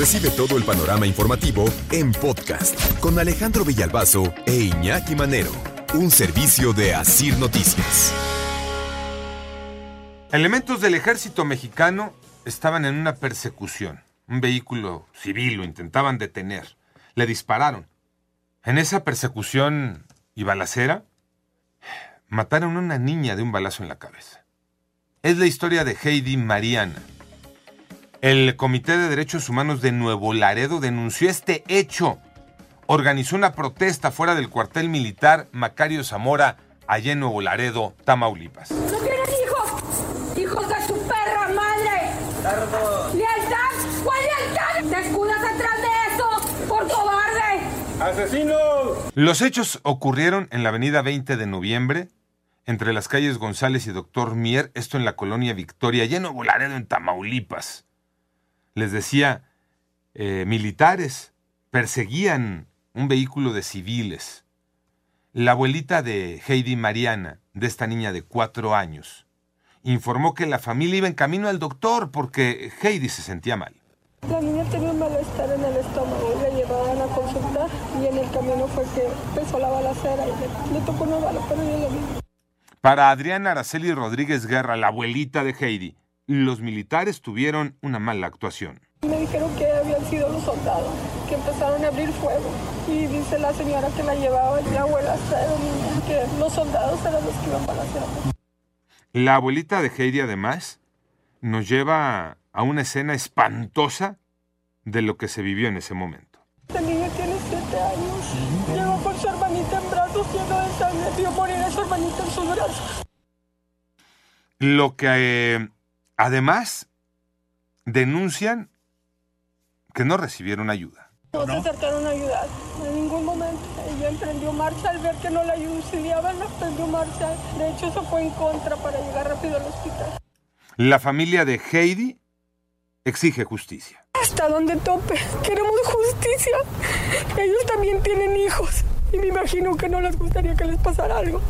Recibe todo el panorama informativo en podcast con Alejandro Villalbazo e Iñaki Manero, un servicio de Asir Noticias. Elementos del ejército mexicano estaban en una persecución. Un vehículo civil lo intentaban detener. Le dispararon. En esa persecución y balacera, mataron a una niña de un balazo en la cabeza. Es la historia de Heidi Mariana. El Comité de Derechos Humanos de Nuevo Laredo denunció este hecho. Organizó una protesta fuera del cuartel militar Macario Zamora, allá en Nuevo Laredo, Tamaulipas. ¡No tienen hijos! ¡Hijos de su perra madre! ¡Lealtad! ¿Cuál lealtad? ¡Te escudas atrás de eso! ¡Por cobarde! ¡Asesinos! Los hechos ocurrieron en la avenida 20 de noviembre, entre las calles González y Doctor Mier, esto en la colonia Victoria, allá en Nuevo Laredo, en Tamaulipas. Les decía, eh, militares perseguían un vehículo de civiles. La abuelita de Heidi Mariana, de esta niña de cuatro años, informó que la familia iba en camino al doctor porque Heidi se sentía mal. La niña tenía un malestar en el estómago y la llevaban a consultar y en el camino fue que empezó la balacera y le, le tocó una bala, pero yo lo vi. Para Adriana Araceli Rodríguez Guerra, la abuelita de Heidi, los militares tuvieron una mala actuación. Me dijeron que habían sido los soldados, que empezaron a abrir fuego. Y dice la señora que la llevaba, la abuela pero niña, que los soldados eran los que iban balaceando. La abuelita de Heidi, además, nos lleva a una escena espantosa de lo que se vivió en ese momento. La niña tiene siete años. Llegó con su hermanita en brazos lleno de sangre. Vio morir a su hermanita en sus brazos. Lo que eh, además denuncian que no recibieron ayuda. No se acercaron a ayudar en ningún momento. Ella emprendió marcha al ver que no la auxiliaban, emprendió marcha. De hecho, eso fue en contra para llegar rápido al hospital. La familia de Heidi exige justicia. Hasta donde tope. Queremos justicia. Ellos también tienen hijos. Y me imagino que no les gustaría que les pasara algo.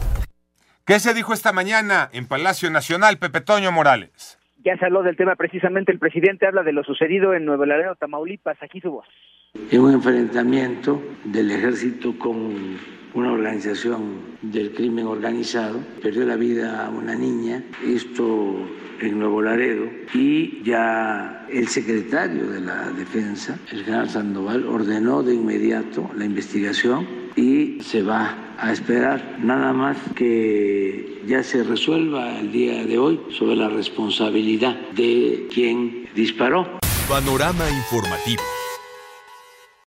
¿Qué se dijo esta mañana en Palacio Nacional, Pepe Toño Morales? Ya se habló del tema precisamente, el presidente habla de lo sucedido en Nuevo Laredo, Tamaulipas, aquí su voz. En un enfrentamiento del ejército con una organización del crimen organizado, perdió la vida una niña, esto en Nuevo Laredo, y ya el secretario de la defensa, el general Sandoval, ordenó de inmediato la investigación y se va a esperar nada más que ya se resuelva el día de hoy sobre la responsabilidad de quien disparó. Panorama informativo.